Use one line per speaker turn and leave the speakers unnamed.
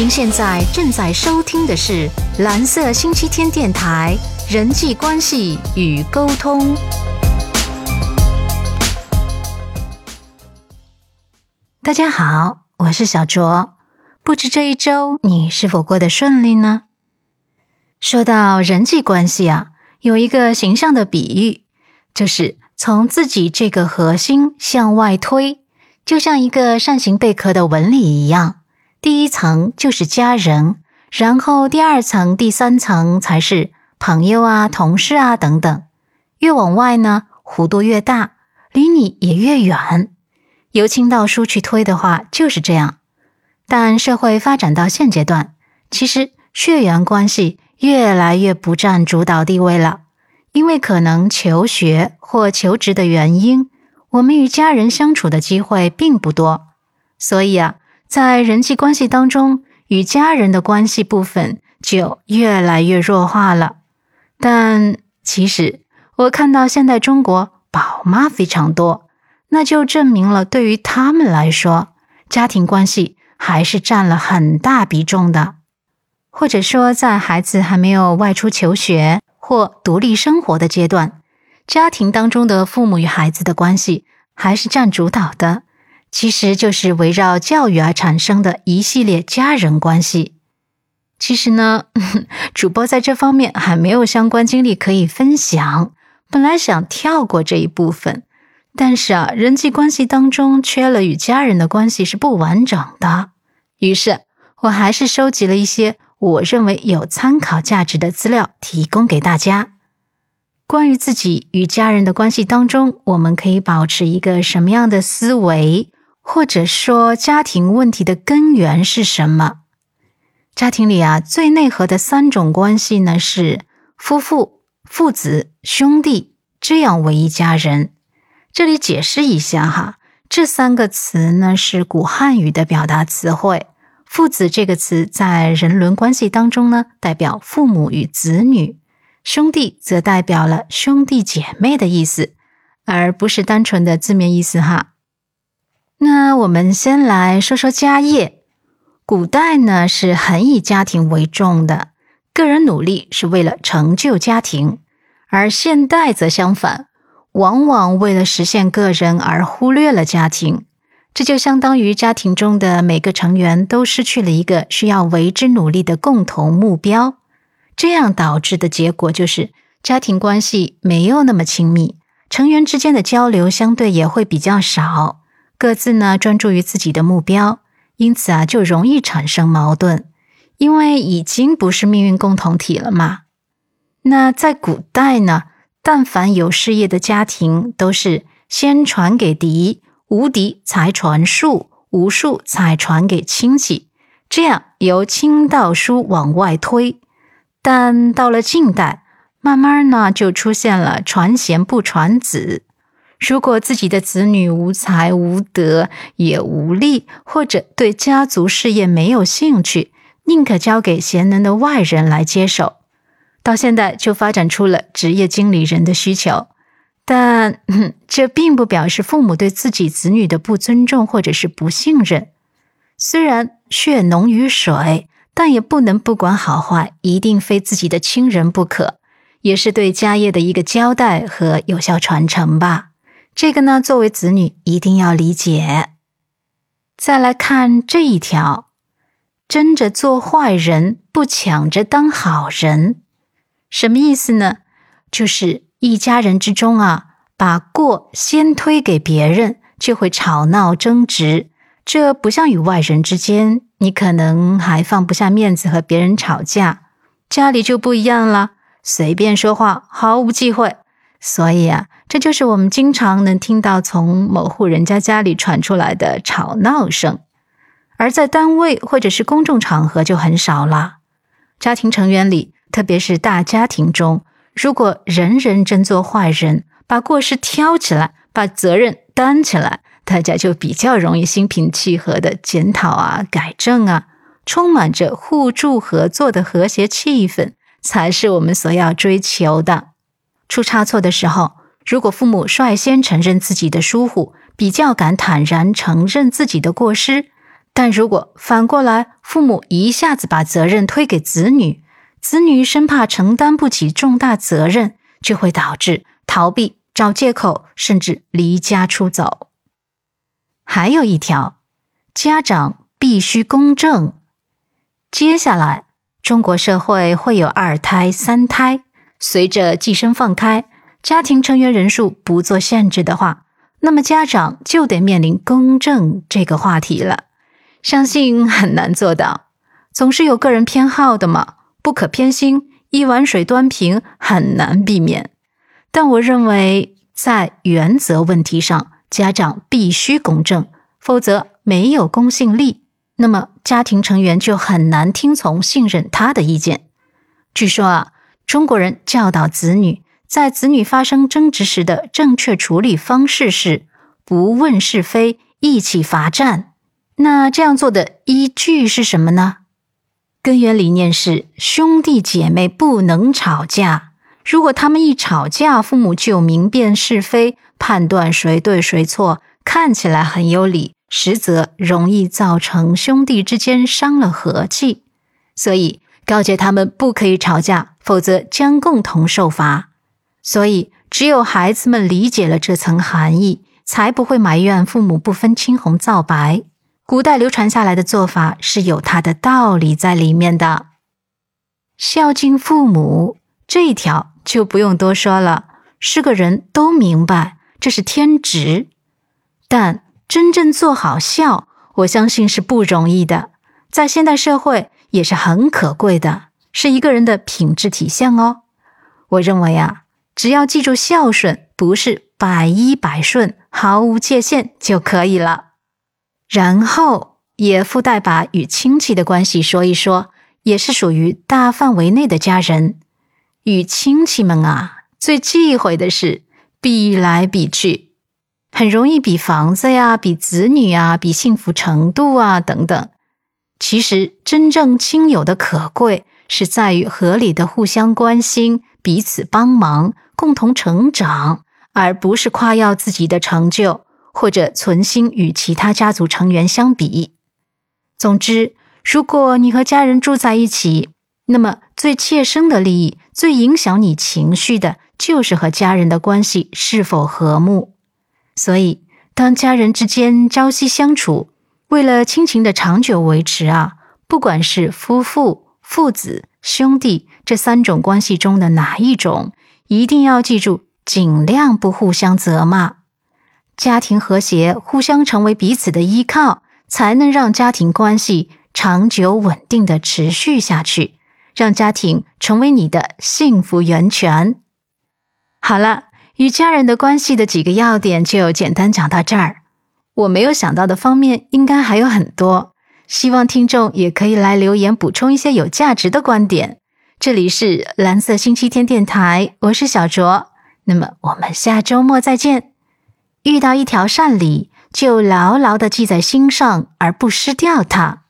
您现在正在收听的是蓝色星期天电台人际关系与沟通。大家好，我是小卓。不知这一周你是否过得顺利呢？说到人际关系啊，有一个形象的比喻，就是从自己这个核心向外推，就像一个扇形贝壳的纹理一样。第一层就是家人，然后第二层、第三层才是朋友啊、同事啊等等。越往外呢，弧度越大，离你也越远。由轻到疏去推的话，就是这样。但社会发展到现阶段，其实血缘关系越来越不占主导地位了，因为可能求学或求职的原因，我们与家人相处的机会并不多，所以啊。在人际关系当中，与家人的关系部分就越来越弱化了。但其实，我看到现在中国宝妈非常多，那就证明了对于他们来说，家庭关系还是占了很大比重的。或者说，在孩子还没有外出求学或独立生活的阶段，家庭当中的父母与孩子的关系还是占主导的。其实就是围绕教育而产生的一系列家人关系。其实呢，主播在这方面还没有相关经历可以分享，本来想跳过这一部分，但是啊，人际关系当中缺了与家人的关系是不完整的。于是，我还是收集了一些我认为有参考价值的资料，提供给大家。关于自己与家人的关系当中，我们可以保持一个什么样的思维？或者说，家庭问题的根源是什么？家庭里啊，最内核的三种关系呢，是夫妇、父子、兄弟，这样为一家人。这里解释一下哈，这三个词呢是古汉语的表达词汇。父子这个词在人伦关系当中呢，代表父母与子女；兄弟则代表了兄弟姐妹的意思，而不是单纯的字面意思哈。那我们先来说说家业。古代呢是很以家庭为重的，个人努力是为了成就家庭；而现代则相反，往往为了实现个人而忽略了家庭。这就相当于家庭中的每个成员都失去了一个需要为之努力的共同目标，这样导致的结果就是家庭关系没有那么亲密，成员之间的交流相对也会比较少。各自呢专注于自己的目标，因此啊就容易产生矛盾，因为已经不是命运共同体了嘛。那在古代呢，但凡有事业的家庭，都是先传给嫡，无嫡才传庶，无庶才传给亲戚，这样由亲到疏往外推。但到了近代，慢慢呢就出现了传贤不传子。如果自己的子女无才无德也无力，或者对家族事业没有兴趣，宁可交给贤能的外人来接手。到现在就发展出了职业经理人的需求，但 这并不表示父母对自己子女的不尊重或者是不信任。虽然血浓于水，但也不能不管好坏，一定非自己的亲人不可，也是对家业的一个交代和有效传承吧。这个呢，作为子女一定要理解。再来看这一条，争着做坏人，不抢着当好人，什么意思呢？就是一家人之中啊，把过先推给别人，就会吵闹争执。这不像与外人之间，你可能还放不下面子和别人吵架。家里就不一样了，随便说话，毫无忌讳。所以啊。这就是我们经常能听到从某户人家家里传出来的吵闹声，而在单位或者是公众场合就很少了。家庭成员里，特别是大家庭中，如果人人争做坏人，把过失挑起来，把责任担起来，大家就比较容易心平气和的检讨啊、改正啊，充满着互助合作的和谐气氛，才是我们所要追求的。出差错的时候。如果父母率先承认自己的疏忽，比较敢坦然承认自己的过失，但如果反过来，父母一下子把责任推给子女，子女生怕承担不起重大责任，就会导致逃避、找借口，甚至离家出走。还有一条，家长必须公正。接下来，中国社会会有二胎、三胎，随着计生放开，家庭成员人数不做限制的话，那么家长就得面临公正这个话题了。相信很难做到，总是有个人偏好的嘛，不可偏心，一碗水端平很难避免。但我认为，在原则问题上，家长必须公正，否则没有公信力，那么家庭成员就很难听从、信任他的意见。据说啊，中国人教导子女，在子女发生争执时的正确处理方式是不问是非，一起罚站。那这样做的依据是什么呢？根源理念是兄弟姐妹不能吵架。如果他们一吵架，父母就明辨是非，判断谁对谁错，看起来很有理，实则容易造成兄弟之间伤了和气。所以告诫他们不可以吵架，否则将共同受罚。所以只有孩子们理解了这层含义，才不会埋怨父母不分青红皂白。古代流传下来的做法是有它的道理在里面的，孝敬父母这一条就不用多说了，是个人都明白，这是天职。但真正做好孝，我相信是不容易的，在现代社会也是很可贵的，是一个人的品质体现哦。我认为啊，只要记住孝顺不是百依百顺、毫无界限就可以了。然后也附带把与亲戚的关系说一说，也是属于大范围内的家人。与亲戚们啊，最忌讳的是比来比去，很容易比房子呀、比子女啊、比幸福程度啊等等。其实真正亲友的可贵，是在于合理的互相关心、彼此帮忙、共同成长，而不是夸耀自己的成就。或者存心与其他家族成员相比。总之，如果你和家人住在一起，那么最切身的利益、最影响你情绪的，就是和家人的关系是否和睦。所以，当家人之间朝夕相处，为了亲情的长久维持啊，不管是夫妇、父子、兄弟这三种关系中的哪一种，一定要记住，尽量不互相责骂。家庭和谐，互相成为彼此的依靠，才能让家庭关系长久稳定的持续下去，让家庭成为你的幸福源泉。好了，与家人的关系的几个要点就简单讲到这儿。我没有想到的方面应该还有很多，希望听众也可以来留言补充一些有价值的观点。这里是蓝色星期天电台，我是小卓，那么我们下周末再见。遇到一条善理，就牢牢的记在心上，而不失掉它。